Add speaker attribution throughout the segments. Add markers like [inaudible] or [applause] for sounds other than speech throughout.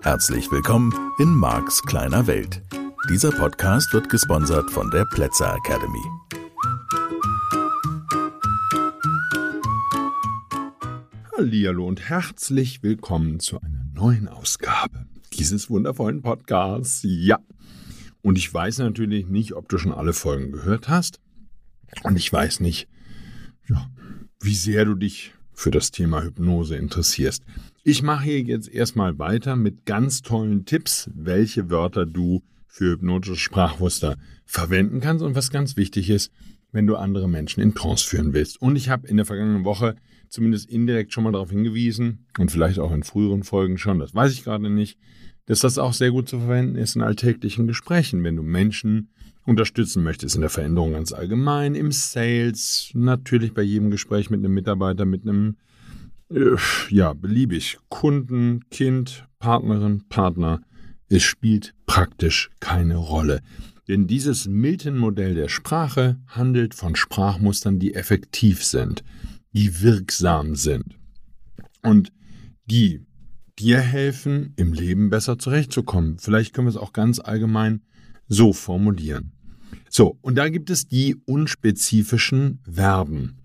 Speaker 1: Herzlich willkommen in Marks kleiner Welt. Dieser Podcast wird gesponsert von der Plätzer Academy.
Speaker 2: Hallo und herzlich willkommen zu einer neuen Ausgabe dieses wundervollen Podcasts. Ja. Und ich weiß natürlich nicht, ob du schon alle Folgen gehört hast. Und ich weiß nicht, ja, wie sehr du dich für das Thema Hypnose interessierst. Ich mache hier jetzt erstmal weiter mit ganz tollen Tipps, welche Wörter du für hypnotische Sprachmuster verwenden kannst und was ganz wichtig ist, wenn du andere Menschen in Trance führen willst. Und ich habe in der vergangenen Woche zumindest indirekt schon mal darauf hingewiesen und vielleicht auch in früheren Folgen schon, das weiß ich gerade nicht, dass das auch sehr gut zu verwenden ist in alltäglichen Gesprächen, wenn du Menschen unterstützen möchtest in der Veränderung ganz allgemein, im Sales, natürlich bei jedem Gespräch mit einem Mitarbeiter, mit einem äh, ja, beliebig. Kunden, Kind, Partnerin, Partner. Es spielt praktisch keine Rolle. Denn dieses Milton-Modell der Sprache handelt von Sprachmustern, die effektiv sind, die wirksam sind und die dir helfen, im Leben besser zurechtzukommen. Vielleicht können wir es auch ganz allgemein so formulieren. So, und da gibt es die unspezifischen Verben.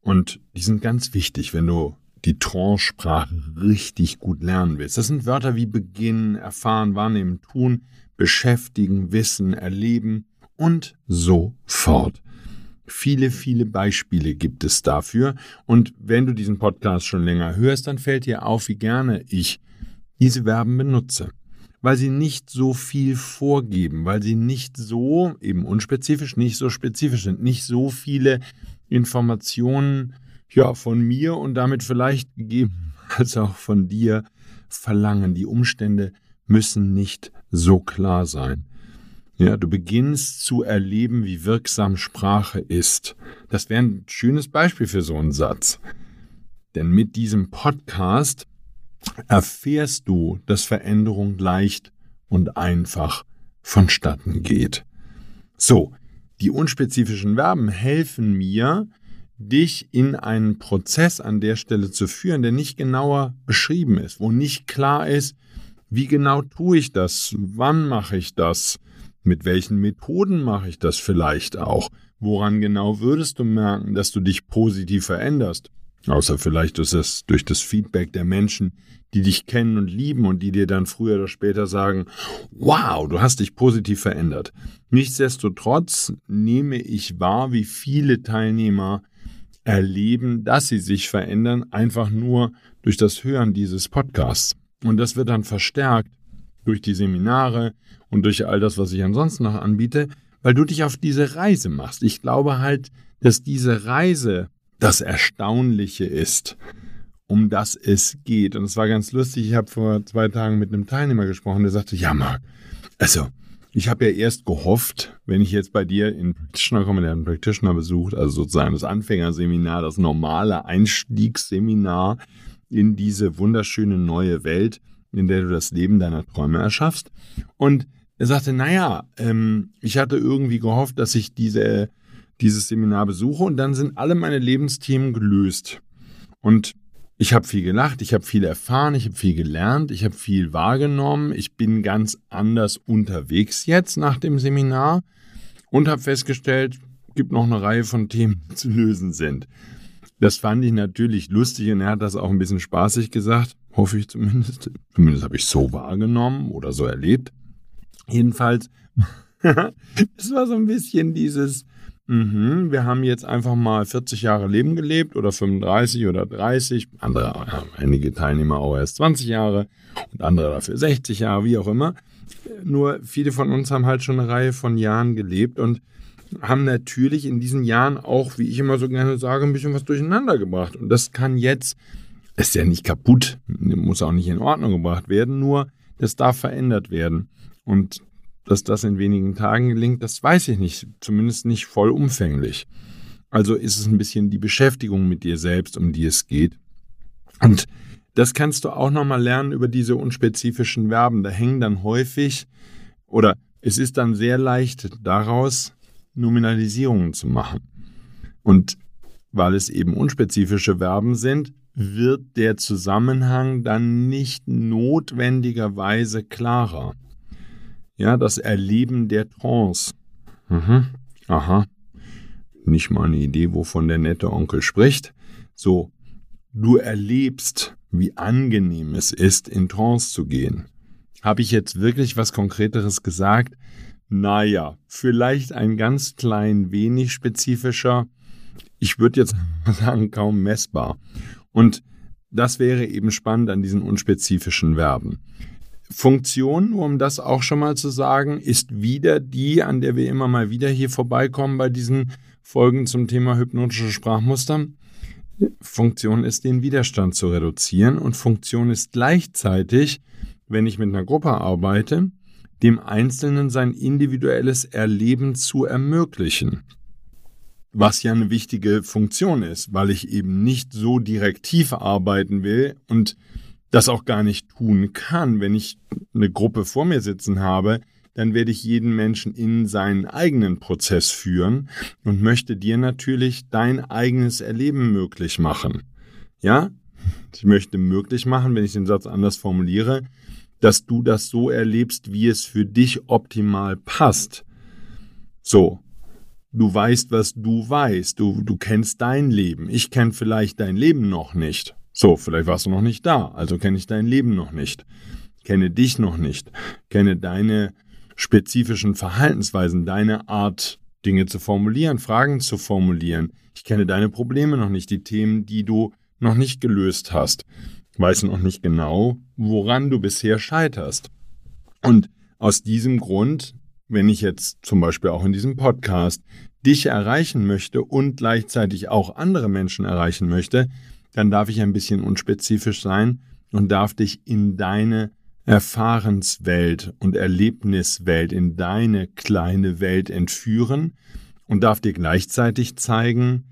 Speaker 2: Und die sind ganz wichtig, wenn du die Trance-Sprache richtig gut lernen willst. Das sind Wörter wie beginnen, erfahren, wahrnehmen, tun, beschäftigen, wissen, erleben und so fort. Viele, viele Beispiele gibt es dafür. Und wenn du diesen Podcast schon länger hörst, dann fällt dir auf, wie gerne ich diese Verben benutze. Weil sie nicht so viel vorgeben, weil sie nicht so, eben unspezifisch, nicht so spezifisch sind, nicht so viele Informationen ja, von mir und damit vielleicht gegeben [laughs] als auch von dir verlangen. Die Umstände müssen nicht so klar sein. Ja, du beginnst zu erleben, wie wirksam Sprache ist. Das wäre ein schönes Beispiel für so einen Satz. Denn mit diesem Podcast erfährst du, dass Veränderung leicht und einfach vonstatten geht. So, die unspezifischen Verben helfen mir, dich in einen Prozess an der Stelle zu führen, der nicht genauer beschrieben ist, wo nicht klar ist, wie genau tue ich das, wann mache ich das, mit welchen Methoden mache ich das vielleicht auch, woran genau würdest du merken, dass du dich positiv veränderst, außer vielleicht ist es durch das Feedback der Menschen, die dich kennen und lieben und die dir dann früher oder später sagen, wow, du hast dich positiv verändert. Nichtsdestotrotz nehme ich wahr, wie viele Teilnehmer erleben, dass sie sich verändern, einfach nur durch das Hören dieses Podcasts. Und das wird dann verstärkt durch die Seminare und durch all das, was ich ansonsten noch anbiete, weil du dich auf diese Reise machst. Ich glaube halt, dass diese Reise das Erstaunliche ist, um das es geht. Und es war ganz lustig, ich habe vor zwei Tagen mit einem Teilnehmer gesprochen, der sagte, ja Marc, also ich habe ja erst gehofft, wenn ich jetzt bei dir in Practitioner komme, der einen Practitioner besucht, also sozusagen das Anfängerseminar, das normale Einstiegsseminar in diese wunderschöne neue Welt, in der du das Leben deiner Träume erschaffst. Und er sagte, naja, ähm, ich hatte irgendwie gehofft, dass ich diese, dieses Seminar besuche und dann sind alle meine Lebensthemen gelöst. Und ich habe viel gelacht, ich habe viel erfahren, ich habe viel gelernt, ich habe viel wahrgenommen. Ich bin ganz anders unterwegs jetzt nach dem Seminar und habe festgestellt, es gibt noch eine Reihe von Themen, die zu lösen sind. Das fand ich natürlich lustig und er hat das auch ein bisschen spaßig gesagt, hoffe ich zumindest. Zumindest habe ich so wahrgenommen oder so erlebt. Jedenfalls, [laughs] es war so ein bisschen dieses, Mhm, wir haben jetzt einfach mal 40 Jahre Leben gelebt oder 35 oder 30, andere, einige Teilnehmer auch erst 20 Jahre und andere dafür 60 Jahre, wie auch immer. Nur viele von uns haben halt schon eine Reihe von Jahren gelebt und haben natürlich in diesen Jahren auch, wie ich immer so gerne sage, ein bisschen was durcheinander gebracht. Und das kann jetzt, ist ja nicht kaputt, muss auch nicht in Ordnung gebracht werden, nur das darf verändert werden. Und dass das in wenigen Tagen gelingt, das weiß ich nicht, zumindest nicht vollumfänglich. Also ist es ein bisschen die Beschäftigung mit dir selbst, um die es geht. Und das kannst du auch nochmal lernen über diese unspezifischen Verben. Da hängen dann häufig oder es ist dann sehr leicht daraus, Nominalisierungen zu machen. Und weil es eben unspezifische Verben sind, wird der Zusammenhang dann nicht notwendigerweise klarer. Ja, das Erleben der Trance. Mhm. Aha. Nicht mal eine Idee, wovon der nette Onkel spricht. So, du erlebst, wie angenehm es ist, in Trance zu gehen. Habe ich jetzt wirklich was Konkreteres gesagt? Naja, vielleicht ein ganz klein wenig spezifischer. Ich würde jetzt [laughs] sagen, kaum messbar. Und das wäre eben spannend an diesen unspezifischen Verben. Funktion, um das auch schon mal zu sagen, ist wieder die, an der wir immer mal wieder hier vorbeikommen bei diesen Folgen zum Thema hypnotische Sprachmuster. Funktion ist, den Widerstand zu reduzieren und Funktion ist gleichzeitig, wenn ich mit einer Gruppe arbeite, dem Einzelnen sein individuelles Erleben zu ermöglichen was ja eine wichtige Funktion ist, weil ich eben nicht so direktiv arbeiten will und das auch gar nicht tun kann. Wenn ich eine Gruppe vor mir sitzen habe, dann werde ich jeden Menschen in seinen eigenen Prozess führen und möchte dir natürlich dein eigenes Erleben möglich machen. Ja? Ich möchte möglich machen, wenn ich den Satz anders formuliere, dass du das so erlebst, wie es für dich optimal passt. So, Du weißt, was du weißt. Du, du kennst dein Leben. Ich kenne vielleicht dein Leben noch nicht. So, vielleicht warst du noch nicht da, also kenne ich dein Leben noch nicht. Kenne dich noch nicht. Kenne deine spezifischen Verhaltensweisen, deine Art, Dinge zu formulieren, Fragen zu formulieren. Ich kenne deine Probleme noch nicht, die Themen, die du noch nicht gelöst hast. Weiß noch nicht genau, woran du bisher scheiterst. Und aus diesem Grund wenn ich jetzt zum Beispiel auch in diesem Podcast dich erreichen möchte und gleichzeitig auch andere Menschen erreichen möchte, dann darf ich ein bisschen unspezifisch sein und darf dich in deine Erfahrenswelt und Erlebniswelt, in deine kleine Welt entführen und darf dir gleichzeitig zeigen,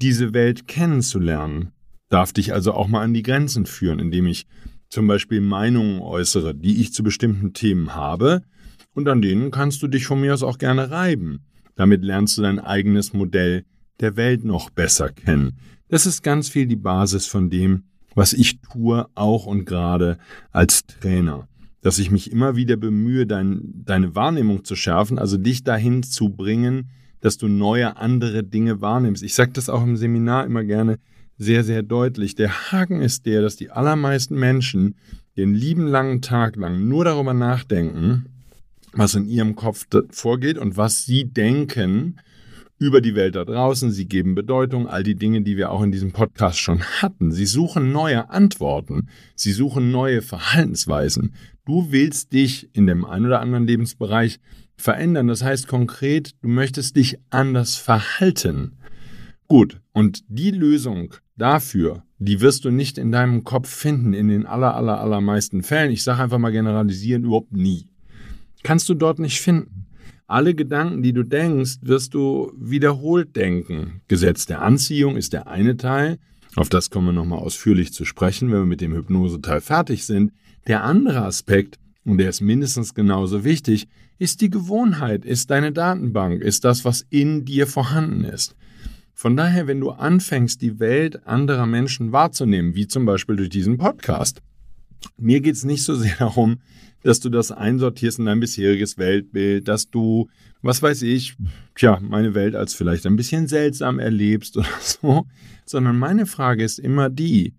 Speaker 2: diese Welt kennenzulernen, darf dich also auch mal an die Grenzen führen, indem ich zum Beispiel Meinungen äußere, die ich zu bestimmten Themen habe und an denen kannst du dich von mir aus auch gerne reiben. Damit lernst du dein eigenes Modell der Welt noch besser kennen. Das ist ganz viel die Basis von dem, was ich tue, auch und gerade als Trainer. Dass ich mich immer wieder bemühe, dein, deine Wahrnehmung zu schärfen, also dich dahin zu bringen, dass du neue, andere Dinge wahrnimmst. Ich sage das auch im Seminar immer gerne sehr, sehr deutlich. Der Haken ist der, dass die allermeisten Menschen den lieben langen Tag lang nur darüber nachdenken, was in ihrem Kopf vorgeht und was sie denken über die Welt da draußen. Sie geben Bedeutung, all die Dinge, die wir auch in diesem Podcast schon hatten. Sie suchen neue Antworten. Sie suchen neue Verhaltensweisen. Du willst dich in dem einen oder anderen Lebensbereich verändern. Das heißt konkret, du möchtest dich anders verhalten. Gut, und die Lösung dafür, die wirst du nicht in deinem Kopf finden, in den aller, aller, allermeisten Fällen. Ich sage einfach mal generalisieren, überhaupt nie kannst du dort nicht finden. Alle Gedanken, die du denkst, wirst du wiederholt denken. Gesetz der Anziehung ist der eine Teil. Auf das kommen wir nochmal ausführlich zu sprechen, wenn wir mit dem Hypnoseteil fertig sind. Der andere Aspekt, und der ist mindestens genauso wichtig, ist die Gewohnheit, ist deine Datenbank, ist das, was in dir vorhanden ist. Von daher, wenn du anfängst, die Welt anderer Menschen wahrzunehmen, wie zum Beispiel durch diesen Podcast, mir geht es nicht so sehr [laughs] darum, dass du das einsortierst in dein bisheriges Weltbild, dass du, was weiß ich, tja, meine Welt als vielleicht ein bisschen seltsam erlebst [laughs] oder so, sondern meine Frage ist immer die,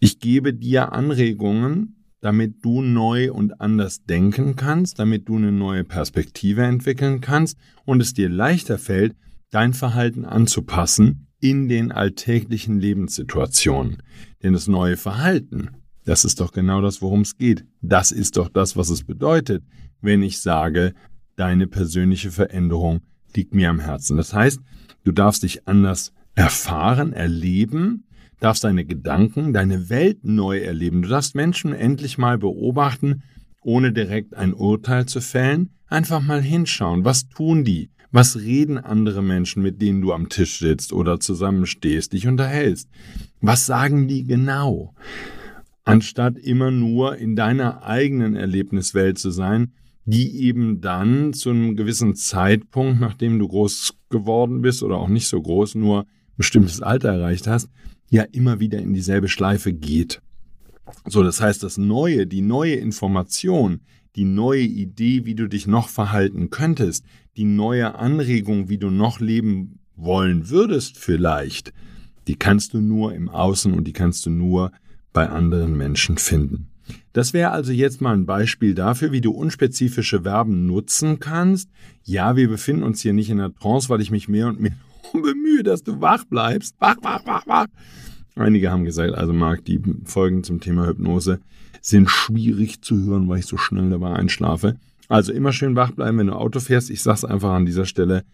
Speaker 2: ich gebe dir Anregungen, damit du neu und anders denken kannst, damit du eine neue Perspektive entwickeln kannst und es dir leichter fällt, dein Verhalten anzupassen in den alltäglichen Lebenssituationen. Denn das neue Verhalten, das ist doch genau das, worum es geht. Das ist doch das, was es bedeutet, wenn ich sage, deine persönliche Veränderung liegt mir am Herzen. Das heißt, du darfst dich anders erfahren, erleben, darfst deine Gedanken, deine Welt neu erleben. Du darfst Menschen endlich mal beobachten, ohne direkt ein Urteil zu fällen. Einfach mal hinschauen. Was tun die? Was reden andere Menschen, mit denen du am Tisch sitzt oder zusammenstehst, dich unterhältst? Was sagen die genau? Anstatt immer nur in deiner eigenen Erlebniswelt zu sein, die eben dann zu einem gewissen Zeitpunkt, nachdem du groß geworden bist oder auch nicht so groß, nur ein bestimmtes Alter erreicht hast, ja immer wieder in dieselbe Schleife geht. So, das heißt, das Neue, die neue Information, die neue Idee, wie du dich noch verhalten könntest, die neue Anregung, wie du noch leben wollen würdest vielleicht, die kannst du nur im Außen und die kannst du nur bei anderen Menschen finden. Das wäre also jetzt mal ein Beispiel dafür, wie du unspezifische Verben nutzen kannst. Ja, wir befinden uns hier nicht in der Trance, weil ich mich mehr und mehr [laughs] bemühe, dass du wach bleibst. Wach, wach, wach, wach. Einige haben gesagt, also Marc, die Folgen zum Thema Hypnose sind schwierig zu hören, weil ich so schnell dabei einschlafe. Also immer schön wach bleiben, wenn du Auto fährst. Ich sag's einfach an dieser Stelle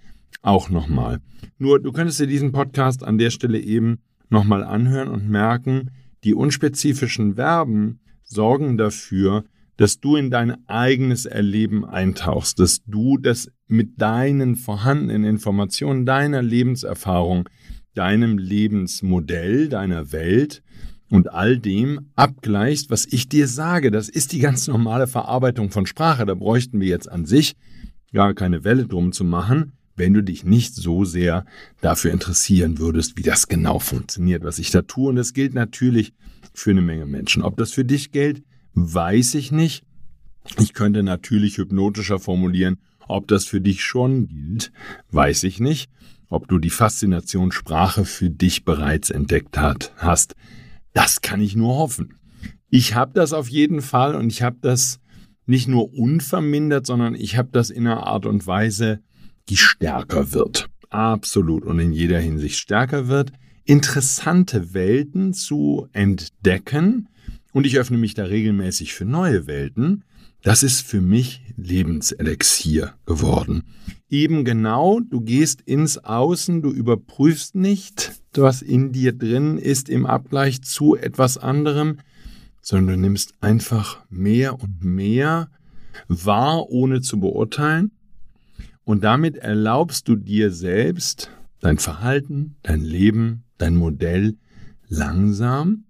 Speaker 2: auch nochmal. Nur, du könntest dir diesen Podcast an der Stelle eben nochmal anhören und merken, die unspezifischen Verben sorgen dafür, dass du in dein eigenes Erleben eintauchst, dass du das mit deinen vorhandenen Informationen, deiner Lebenserfahrung, deinem Lebensmodell, deiner Welt und all dem abgleichst, was ich dir sage. Das ist die ganz normale Verarbeitung von Sprache. Da bräuchten wir jetzt an sich gar keine Welle drum zu machen, wenn du dich nicht so sehr dafür interessieren würdest, wie das genau funktioniert, was ich da tue. Und das gilt natürlich für eine Menge Menschen. Ob das für dich gilt, weiß ich nicht. Ich könnte natürlich hypnotischer formulieren, ob das für dich schon gilt, weiß ich nicht. Ob du die Faszination Sprache für dich bereits entdeckt hat, hast, das kann ich nur hoffen. Ich habe das auf jeden Fall und ich habe das nicht nur unvermindert, sondern ich habe das in einer Art und Weise, die stärker wird. Absolut und in jeder Hinsicht stärker wird. Interessante Welten zu entdecken und ich öffne mich da regelmäßig für neue Welten. Das ist für mich Lebenselixier geworden. Eben genau, du gehst ins Außen, du überprüfst nicht, was in dir drin ist im Abgleich zu etwas anderem, sondern du nimmst einfach mehr und mehr wahr, ohne zu beurteilen. Und damit erlaubst du dir selbst, dein Verhalten, dein Leben, dein Modell langsam,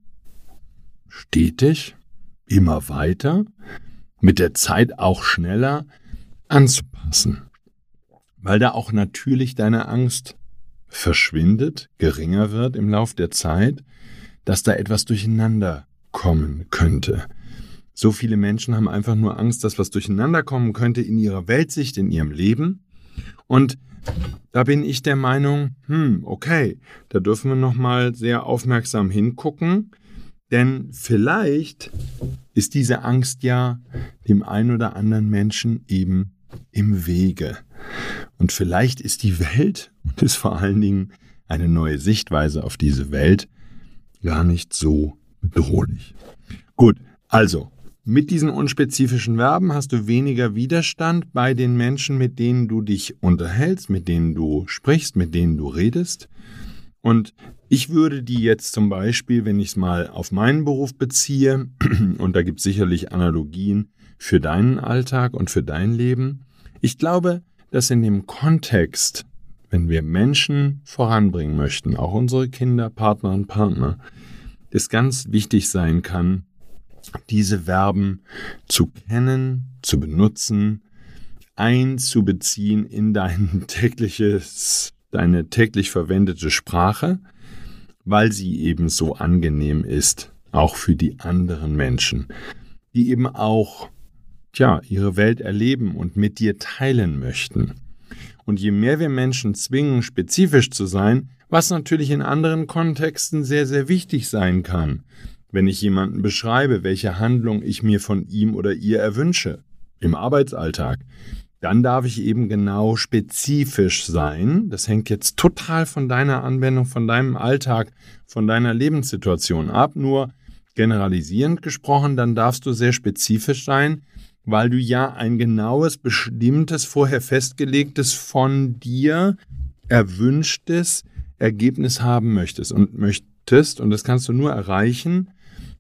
Speaker 2: stetig, immer weiter mit der Zeit auch schneller anzupassen. Weil da auch natürlich deine Angst verschwindet, geringer wird im Lauf der Zeit, dass da etwas durcheinander kommen könnte. So viele Menschen haben einfach nur Angst, dass was durcheinander kommen könnte in ihrer Weltsicht, in ihrem Leben. Und da bin ich der Meinung, hm, okay, da dürfen wir noch mal sehr aufmerksam hingucken, denn vielleicht ist diese Angst ja dem einen oder anderen Menschen eben im Wege. Und vielleicht ist die Welt [laughs] und ist vor allen Dingen eine neue Sichtweise auf diese Welt gar nicht so bedrohlich. Gut, also mit diesen unspezifischen Verben hast du weniger Widerstand bei den Menschen, mit denen du dich unterhältst, mit denen du sprichst, mit denen du redest. Und ich würde die jetzt zum Beispiel, wenn ich es mal auf meinen Beruf beziehe, [clears throat] und da gibt es sicherlich Analogien für deinen Alltag und für dein Leben, ich glaube, dass in dem Kontext, wenn wir Menschen voranbringen möchten, auch unsere Kinder, Partner und Partner, es ganz wichtig sein kann, diese Verben zu kennen, zu benutzen, einzubeziehen in dein [laughs] tägliches deine täglich verwendete Sprache, weil sie eben so angenehm ist, auch für die anderen Menschen, die eben auch tja, ihre Welt erleben und mit dir teilen möchten. Und je mehr wir Menschen zwingen, spezifisch zu sein, was natürlich in anderen Kontexten sehr, sehr wichtig sein kann, wenn ich jemanden beschreibe, welche Handlung ich mir von ihm oder ihr erwünsche, im Arbeitsalltag, dann darf ich eben genau spezifisch sein. Das hängt jetzt total von deiner Anwendung, von deinem Alltag, von deiner Lebenssituation ab. Nur generalisierend gesprochen, dann darfst du sehr spezifisch sein, weil du ja ein genaues, bestimmtes, vorher festgelegtes von dir erwünschtes Ergebnis haben möchtest und möchtest. Und das kannst du nur erreichen,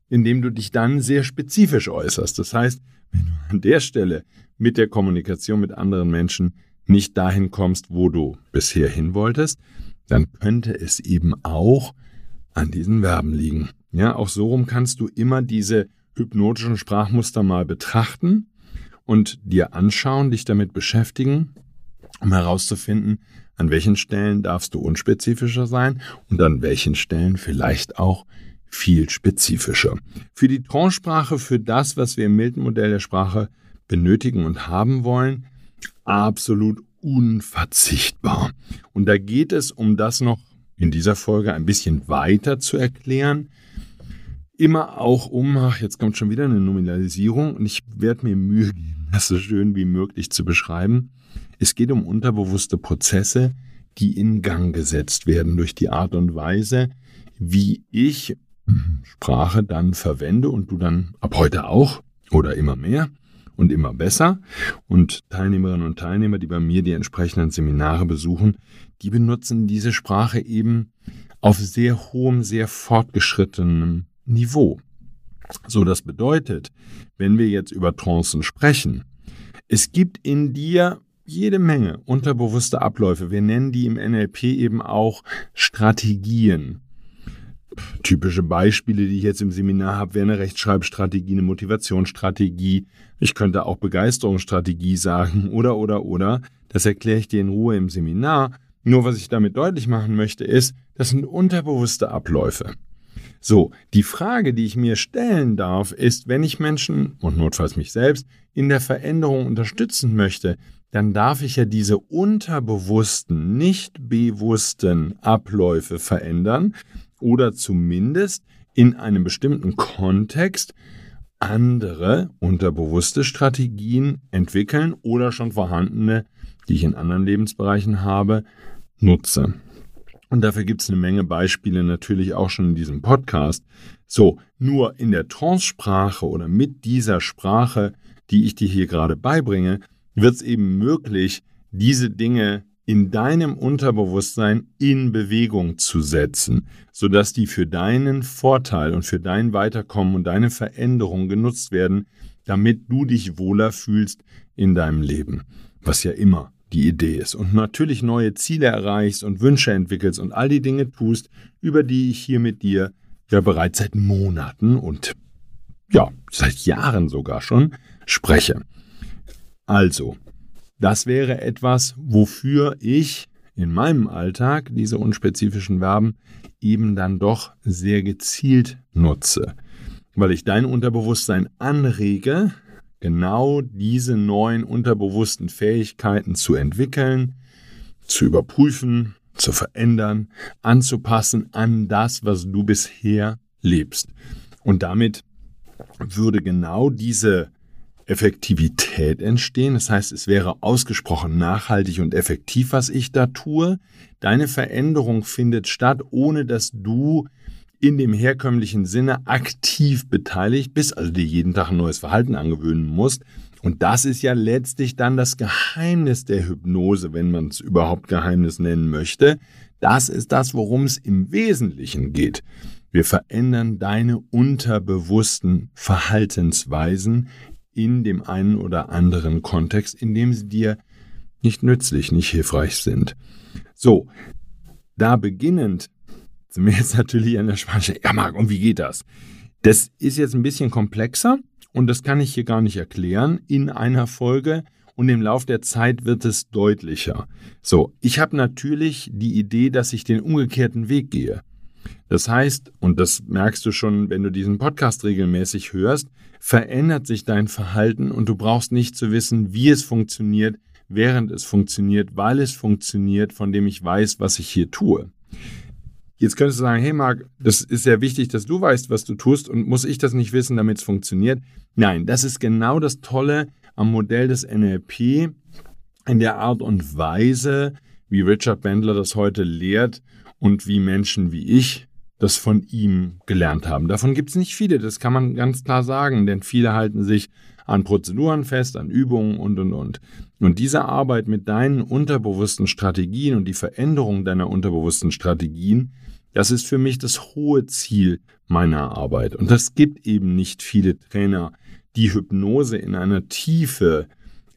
Speaker 2: indem du dich dann sehr spezifisch äußerst. Das heißt, wenn du an der Stelle mit der Kommunikation mit anderen Menschen nicht dahin kommst, wo du bisher hin wolltest, dann könnte es eben auch an diesen Verben liegen. Ja, auch so rum kannst du immer diese hypnotischen Sprachmuster mal betrachten und dir anschauen, dich damit beschäftigen, um herauszufinden, an welchen Stellen darfst du unspezifischer sein und an welchen Stellen vielleicht auch viel spezifischer. Für die Tranchesprache, für das, was wir im Milton-Modell der Sprache benötigen und haben wollen, absolut unverzichtbar. Und da geht es, um das noch in dieser Folge ein bisschen weiter zu erklären, immer auch um, ach, jetzt kommt schon wieder eine Nominalisierung und ich werde mir Mühe geben, das so schön wie möglich zu beschreiben. Es geht um unterbewusste Prozesse, die in Gang gesetzt werden durch die Art und Weise, wie ich Sprache dann verwende und du dann ab heute auch oder immer mehr und immer besser. Und Teilnehmerinnen und Teilnehmer, die bei mir die entsprechenden Seminare besuchen, die benutzen diese Sprache eben auf sehr hohem, sehr fortgeschrittenem Niveau. So, das bedeutet, wenn wir jetzt über Trancen sprechen, es gibt in dir jede Menge unterbewusste Abläufe. Wir nennen die im NLP eben auch Strategien. Typische Beispiele, die ich jetzt im Seminar habe, wäre eine Rechtschreibstrategie, eine Motivationsstrategie. Ich könnte auch Begeisterungsstrategie sagen [laughs] oder, oder, oder. Das erkläre ich dir in Ruhe im Seminar. Nur was ich damit deutlich machen möchte, ist, das sind unterbewusste Abläufe. So, die Frage, die ich mir stellen darf, ist, wenn ich Menschen und notfalls mich selbst in der Veränderung unterstützen möchte, dann darf ich ja diese unterbewussten, nicht bewussten Abläufe verändern oder zumindest in einem bestimmten Kontext andere unterbewusste Strategien entwickeln oder schon vorhandene, die ich in anderen Lebensbereichen habe, nutze. Und dafür gibt es eine Menge Beispiele natürlich auch schon in diesem Podcast. So, nur in der Trance-Sprache oder mit dieser Sprache, die ich dir hier gerade beibringe, wird es eben möglich, diese Dinge in deinem Unterbewusstsein in Bewegung zu setzen, sodass die für deinen Vorteil und für dein Weiterkommen und deine Veränderung genutzt werden, damit du dich wohler fühlst in deinem Leben, was ja immer die Idee ist. Und natürlich neue Ziele erreichst und Wünsche entwickelst und all die Dinge tust, über die ich hier mit dir ja bereits seit Monaten und ja, seit Jahren sogar schon spreche. Also, das wäre etwas, wofür ich in meinem Alltag diese unspezifischen Verben eben dann doch sehr gezielt nutze, weil ich dein Unterbewusstsein anrege, genau diese neuen unterbewussten Fähigkeiten zu entwickeln, zu überprüfen, zu verändern, anzupassen an das, was du bisher lebst. Und damit würde genau diese Effektivität entstehen. Das heißt, es wäre ausgesprochen nachhaltig und effektiv, was ich da tue. Deine Veränderung findet statt, ohne dass du in dem herkömmlichen Sinne aktiv beteiligt bist, also dir jeden Tag ein neues Verhalten angewöhnen musst. Und das ist ja letztlich dann das Geheimnis der Hypnose, wenn man es überhaupt Geheimnis nennen möchte. Das ist das, worum es im Wesentlichen geht. Wir verändern deine unterbewussten Verhaltensweisen in dem einen oder anderen Kontext, in dem sie dir nicht nützlich, nicht hilfreich sind. So, da beginnend sind wir jetzt natürlich an der Spanische. Ja, Marc, und wie geht das? Das ist jetzt ein bisschen komplexer und das kann ich hier gar nicht erklären in einer Folge und im Lauf der Zeit wird es deutlicher. So, ich habe natürlich die Idee, dass ich den umgekehrten Weg gehe. Das heißt, und das merkst du schon, wenn du diesen Podcast regelmäßig hörst, verändert sich dein Verhalten und du brauchst nicht zu wissen, wie es funktioniert, während es funktioniert, weil es funktioniert, von dem ich weiß, was ich hier tue. Jetzt könntest du sagen, hey Marc, das ist sehr wichtig, dass du weißt, was du tust und muss ich das nicht wissen, damit es funktioniert? Nein, das ist genau das Tolle am Modell des NLP in der Art und Weise, wie Richard Bandler das heute lehrt und wie Menschen wie ich das von ihm gelernt haben. Davon gibt es nicht viele, das kann man ganz klar sagen, denn viele halten sich an Prozeduren fest, an Übungen und, und, und. Und diese Arbeit mit deinen unterbewussten Strategien und die Veränderung deiner unterbewussten Strategien, das ist für mich das hohe Ziel meiner Arbeit. Und das gibt eben nicht viele Trainer, die Hypnose in einer Tiefe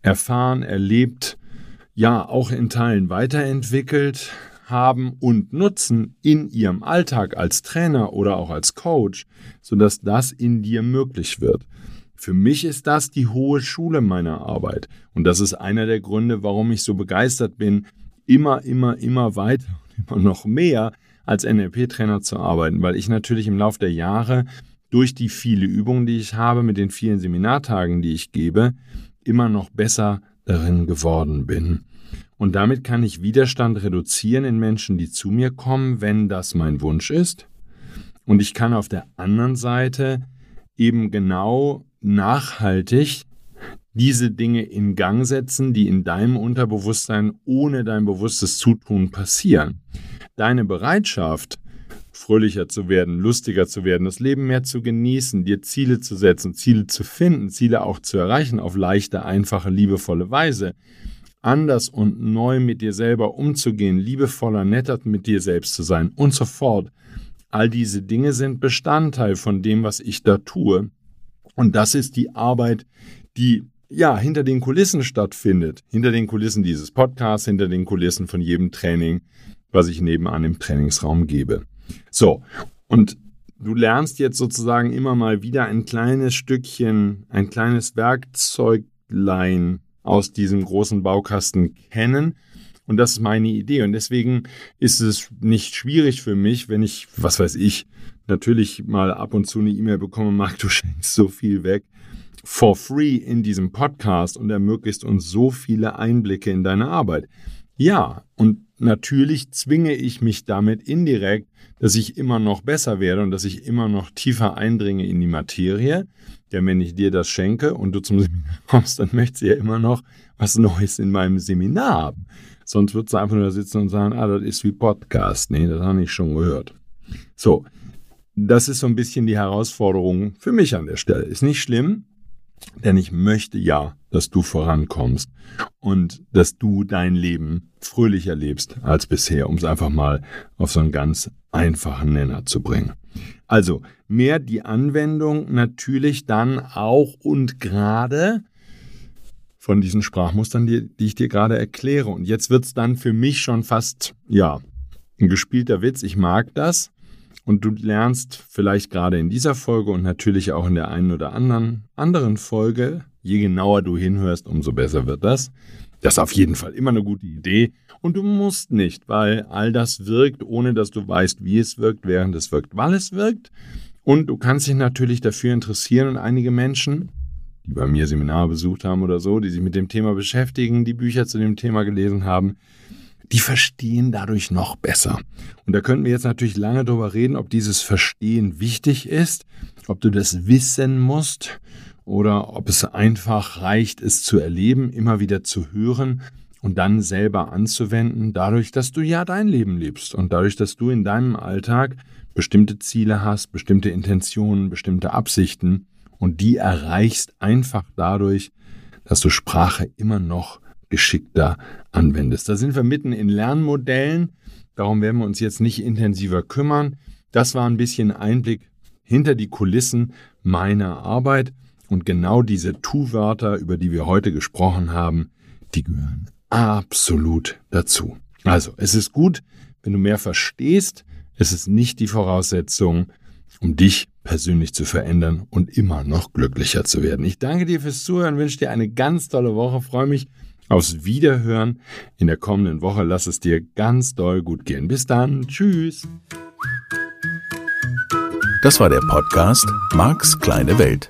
Speaker 2: erfahren, erlebt, ja auch in Teilen weiterentwickelt haben und nutzen in ihrem Alltag als Trainer oder auch als Coach, sodass das in dir möglich wird. Für mich ist das die hohe Schule meiner Arbeit. Und das ist einer der Gründe, warum ich so begeistert bin, immer, immer, immer weiter und immer noch mehr als NLP-Trainer zu arbeiten, weil ich natürlich im Laufe der Jahre durch die viele Übungen, die ich habe, mit den vielen Seminartagen, die ich gebe, immer noch besser darin geworden bin. Und damit kann ich Widerstand reduzieren in Menschen, die zu mir kommen, wenn das mein Wunsch ist. Und ich kann auf der anderen Seite eben genau nachhaltig diese Dinge in Gang setzen, die in deinem Unterbewusstsein ohne dein bewusstes Zutun passieren. Deine Bereitschaft, fröhlicher zu werden, lustiger zu werden, das Leben mehr zu genießen, dir Ziele zu setzen, Ziele zu finden, Ziele auch zu erreichen auf leichte, einfache, liebevolle Weise, anders und neu mit dir selber umzugehen, liebevoller, netter mit dir selbst zu sein und so fort. All diese Dinge sind Bestandteil von dem, was ich da tue. Und das ist die Arbeit, die ja hinter den Kulissen stattfindet, hinter den Kulissen dieses Podcasts, hinter den Kulissen von jedem Training, was ich nebenan im Trainingsraum gebe. So, und du lernst jetzt sozusagen immer mal wieder ein kleines Stückchen, ein kleines Werkzeuglein aus diesem großen Baukasten kennen. Und das ist meine Idee. Und deswegen ist es nicht schwierig für mich, wenn ich, was weiß ich, natürlich mal ab und zu eine E-Mail bekomme, Marc, du [laughs] schenkst so viel weg for free in diesem Podcast und ermöglicht uns so viele Einblicke in deine Arbeit. Ja, und natürlich zwinge ich mich damit indirekt, dass ich immer noch besser werde und dass ich immer noch tiefer eindringe in die Materie. Denn wenn ich dir das schenke und du zum Seminar [laughs] kommst, dann möchtest du ja immer noch was Neues in meinem Seminar haben. Sonst würdest du einfach nur da sitzen und sagen, ah, das ist wie Podcast. Nee, das habe ich schon gehört. So, das ist so ein bisschen die Herausforderung für mich an der Stelle. Ist nicht schlimm, denn ich möchte ja, dass du vorankommst und dass du dein Leben fröhlicher lebst als bisher, um es einfach mal auf so einen ganz einfachen Nenner zu bringen. Also mehr die Anwendung natürlich dann auch und gerade von diesen Sprachmustern, die, die ich dir gerade erkläre. Und jetzt wird es dann für mich schon fast, ja, ein gespielter Witz. Ich mag das. Und du lernst vielleicht gerade in dieser Folge und natürlich auch in der einen oder anderen anderen Folge, je genauer du hinhörst, umso besser wird das. Das ist auf jeden Fall immer eine gute Idee. Und du musst nicht, weil all das wirkt, ohne dass du weißt, wie es wirkt, während es wirkt, weil es wirkt. Und du kannst dich natürlich dafür interessieren und einige Menschen, die bei mir Seminare besucht haben oder so, die sich mit dem Thema beschäftigen, die Bücher zu dem Thema gelesen haben, die verstehen dadurch noch besser. Und da könnten wir jetzt natürlich lange darüber reden, ob dieses Verstehen wichtig ist, ob du das wissen musst oder ob es einfach reicht, es zu erleben, immer wieder zu hören und dann selber anzuwenden, dadurch, dass du ja dein Leben lebst und dadurch, dass du in deinem Alltag bestimmte Ziele hast, bestimmte Intentionen, bestimmte Absichten und die erreichst einfach dadurch, dass du Sprache immer noch geschickter anwendest. Da sind wir mitten in Lernmodellen, darum werden wir uns jetzt nicht intensiver kümmern. Das war ein bisschen Einblick hinter die Kulissen meiner Arbeit und genau diese Tu-Wörter, über die wir heute gesprochen haben, die gehören absolut dazu. Also, es ist gut, wenn du mehr verstehst, es ist nicht die Voraussetzung, um dich persönlich zu verändern und immer noch glücklicher zu werden. Ich danke dir fürs Zuhören, wünsche dir eine ganz tolle Woche, freue mich aufs Wiederhören in der kommenden Woche. Lass es dir ganz doll gut gehen. Bis dann. Tschüss.
Speaker 1: Das war der Podcast Marks kleine Welt.